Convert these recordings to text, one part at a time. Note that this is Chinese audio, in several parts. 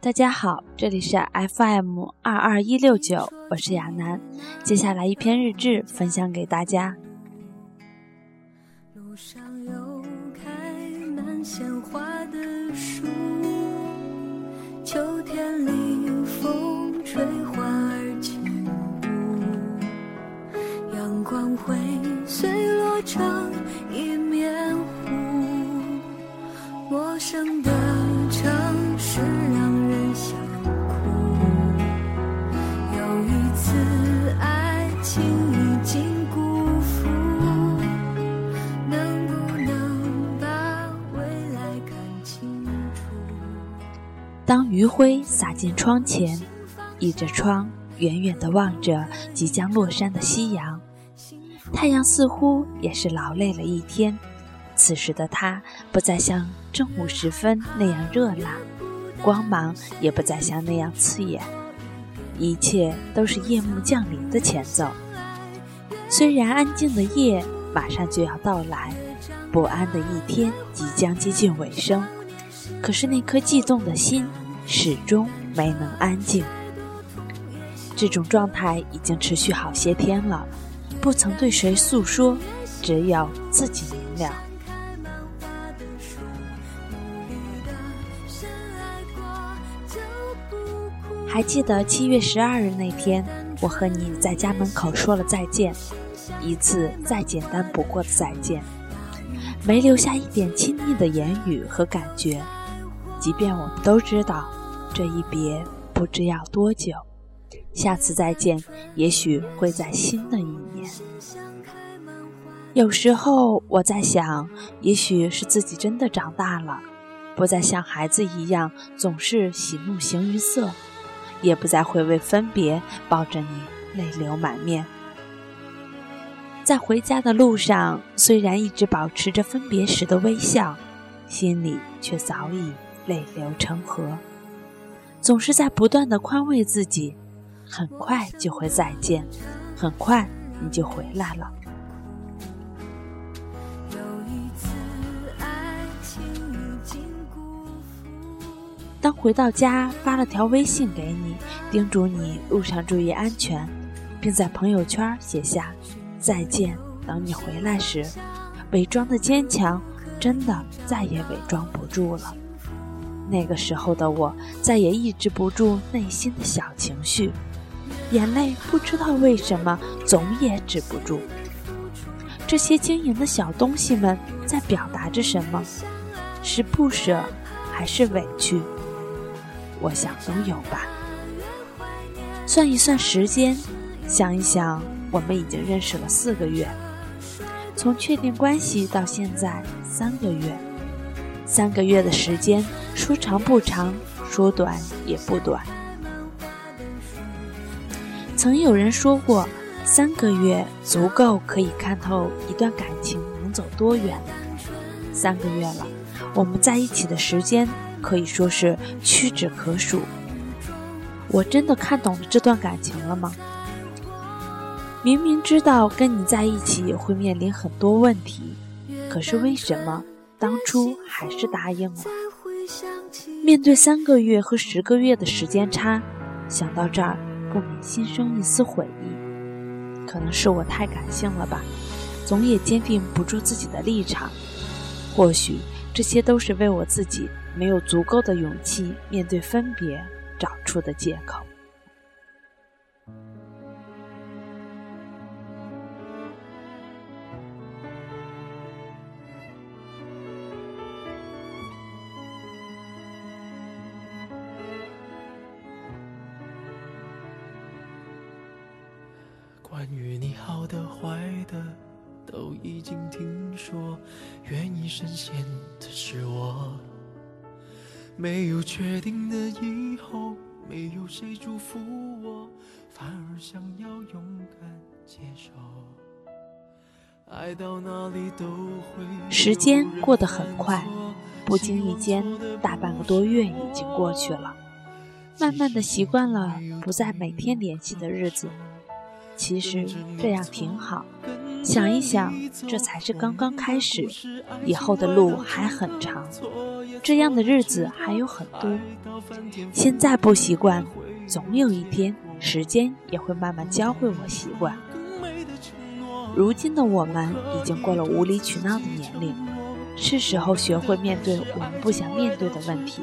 大家好这里是 fm 二二一六九我是亚楠。接下来一篇日志分享给大家。当余晖洒进窗前，倚着窗，远远地望着即将落山的夕阳。太阳似乎也是劳累了一天，此时的它不再像正午时分那样热辣，光芒也不再像那样刺眼，一切都是夜幕降临的前奏。虽然安静的夜马上就要到来，不安的一天即将接近尾声。可是那颗悸动的心始终没能安静。这种状态已经持续好些天了，不曾对谁诉说，只有自己明了。还记得七月十二日那天，我和你在家门口说了再见，一次再简单不过的再见，没留下一点亲昵的言语和感觉。即便我们都知道这一别不知要多久，下次再见也许会在新的一年。有时候我在想，也许是自己真的长大了，不再像孩子一样总是喜怒形于色，也不再会为分别抱着你泪流满面。在回家的路上，虽然一直保持着分别时的微笑，心里却早已。泪流成河，总是在不断的宽慰自己，很快就会再见，很快你就回来了。当回到家发了条微信给你，叮嘱你路上注意安全，并在朋友圈写下再见，等你回来时，伪装的坚强真的再也伪装不住了。那个时候的我，再也抑制不住内心的小情绪，眼泪不知道为什么总也止不住。这些晶莹的小东西们在表达着什么？是不舍，还是委屈？我想都有吧。算一算时间，想一想，我们已经认识了四个月，从确定关系到现在三个月。三个月的时间，说长不长，说短也不短。曾有人说过，三个月足够可以看透一段感情能走多远。三个月了，我们在一起的时间可以说是屈指可数。我真的看懂了这段感情了吗？明明知道跟你在一起会面临很多问题，可是为什么？当初还是答应了。面对三个月和十个月的时间差，想到这儿不免心生一丝悔意。可能是我太感性了吧，总也坚定不住自己的立场。或许这些都是为我自己没有足够的勇气面对分别找出的借口。关于你好的坏的都已经听说，愿意深陷的是我。没有确定的以后，没有谁祝福我，反而想要勇敢接受。爱到哪里都会。时间过得很快，不经意间，大半个多月已经过去了。慢慢的习惯了不再每天联系的日子。其实这样挺好，想一想，这才是刚刚开始，以后的路还很长，这样的日子还有很多。现在不习惯，总有一天，时间也会慢慢教会我习惯。如今的我们已经过了无理取闹的年龄，是时候学会面对我们不想面对的问题。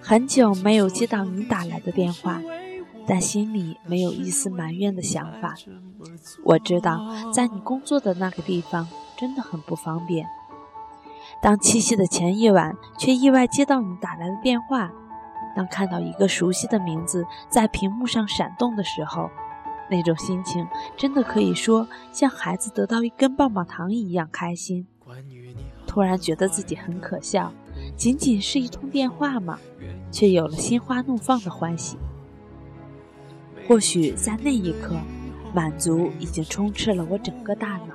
很久没有接到你打来的电话，但心里没有一丝埋怨的想法。我知道，在你工作的那个地方真的很不方便。当七夕的前一晚，却意外接到你打来的电话；当看到一个熟悉的名字在屏幕上闪动的时候，那种心情真的可以说像孩子得到一根棒棒糖一样开心。突然觉得自己很可笑，仅仅是一通电话嘛。却有了心花怒放的欢喜。或许在那一刻，满足已经充斥了我整个大脑。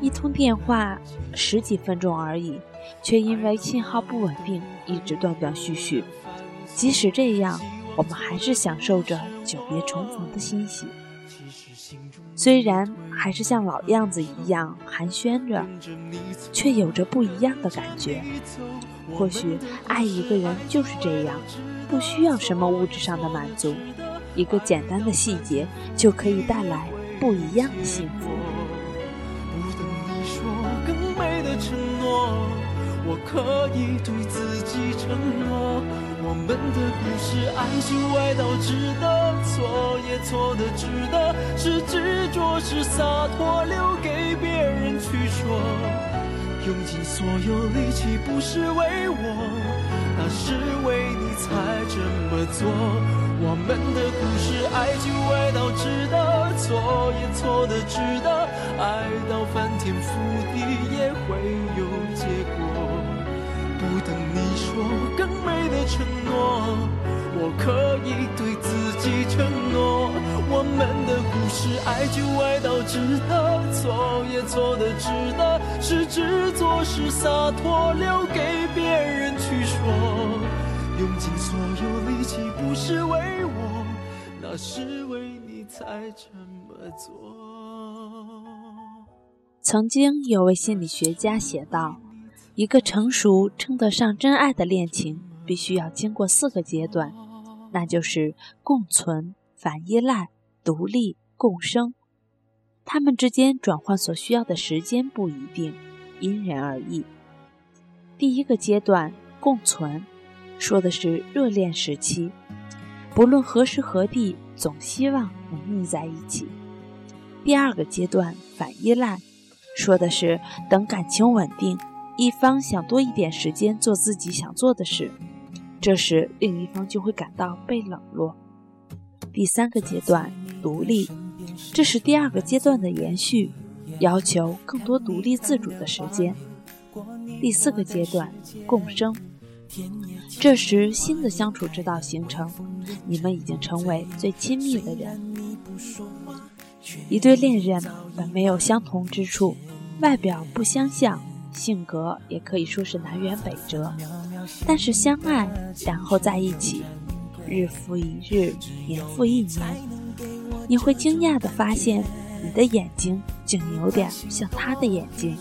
一通电话，十几分钟而已，却因为信号不稳定，一直断断续续。即使这样，我们还是享受着久别重逢的欣喜。虽然还是像老样子一样寒暄着，却有着不一样的感觉。或许爱一个人就是这样，不需要什么物质上的满足，一个简单的细节就可以带来不一样的幸福。不等你说更美的承诺，我可以对自己承诺，我们的故事爱情歪到值得，错也错的值得，是执着是洒脱，留给别人去说。用尽所有力气，不是为我，那是为你才这么做。我们的故事，爱情歪到值得，错也错的值得，爱到翻天覆地也会有结果。不等你说更承诺，我可以对自己承诺。我们的故事，爱就爱到值得，错也错的值得，是执着是洒脱，留给别人去说。用尽所有力气，不是为我，那是为你才这么做。曾经有位心理学家写道：“一个成熟称得上真爱的恋情，必须要经过四个阶段，那就是共存、反依赖。”独立共生，他们之间转换所需要的时间不一定，因人而异。第一个阶段共存，说的是热恋时期，不论何时何地，总希望能腻在一起。第二个阶段反依赖，说的是等感情稳定，一方想多一点时间做自己想做的事，这时另一方就会感到被冷落。第三个阶段。独立，这是第二个阶段的延续，要求更多独立自主的时间。第四个阶段，共生，这时新的相处之道形成，你们已经成为最亲密的人。一对恋人本没有相同之处，外表不相像，性格也可以说是南辕北辙，但是相爱，然后在一起，日复一日，年复一年。你会惊讶地发现，你的眼睛竟有点像他的眼睛，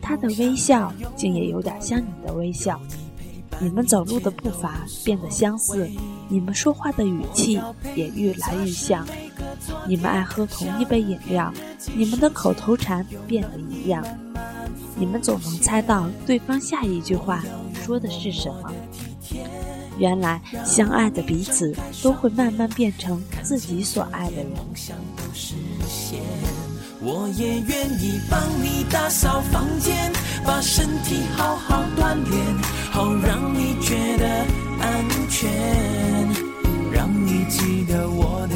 他的微笑竟也有点像你的微笑。你们走路的步伐变得相似，你们说话的语气也愈来愈像。你们爱喝同一杯饮料，你们的口头禅变得一样。你们总能猜到对方下一句话说的是什么。原来相爱的彼此都会慢慢变成自己所爱的人。我也愿意帮你打扫房间，把身体好好锻炼，好让你觉得安全，让你记得我的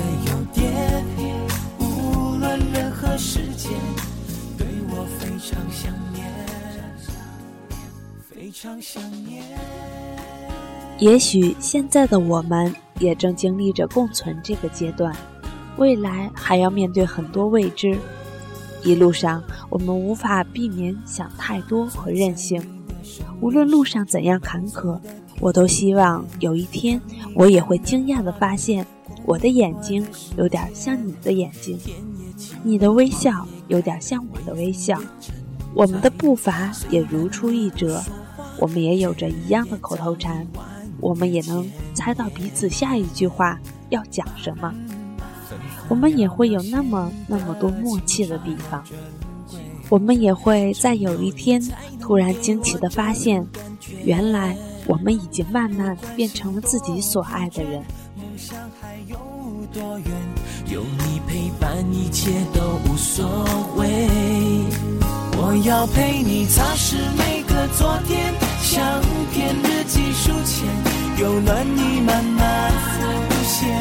也许现在的我们也正经历着共存这个阶段，未来还要面对很多未知。一路上，我们无法避免想太多和任性。无论路上怎样坎坷，我都希望有一天，我也会惊讶地发现，我的眼睛有点像你的眼睛，你的微笑有点像我的微笑，我们的步伐也如出一辙，我们也有着一样的口头禅，我们也能猜到彼此下一句话要讲什么，我们也会有那么那么多默契的地方，我们也会在有一天突然惊奇地发现，原来。我们已经慢慢变成了自己所爱的人。有你陪伴，一切都无所谓。我要陪你擦拭每个昨天，相片的技术前，有暖意慢慢浮现。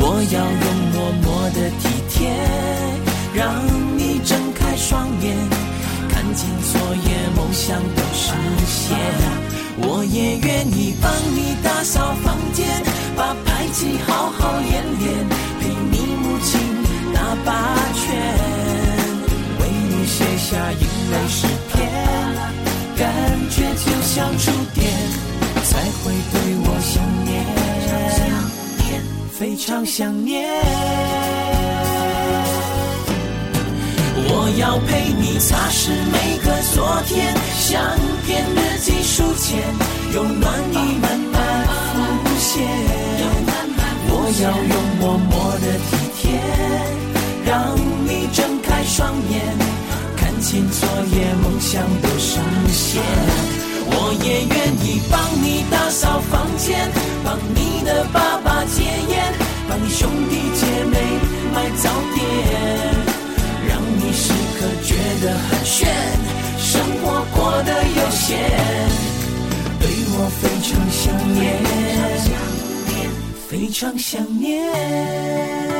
我要用默默的体贴，让你睁开双眼，看见昨夜梦想都实现。我也愿意帮你常想念。我要陪你擦拭每个昨天，相片日记书签，用暖意慢慢浮现。我要用默默的体贴，让你睁开双眼，看清昨夜梦想的实现。我也愿意帮你打扫房间，帮你的爸爸戒烟，帮你兄弟姐妹买早点。让你时刻觉得很炫，生活过得悠闲，对我非常想念，非常想念。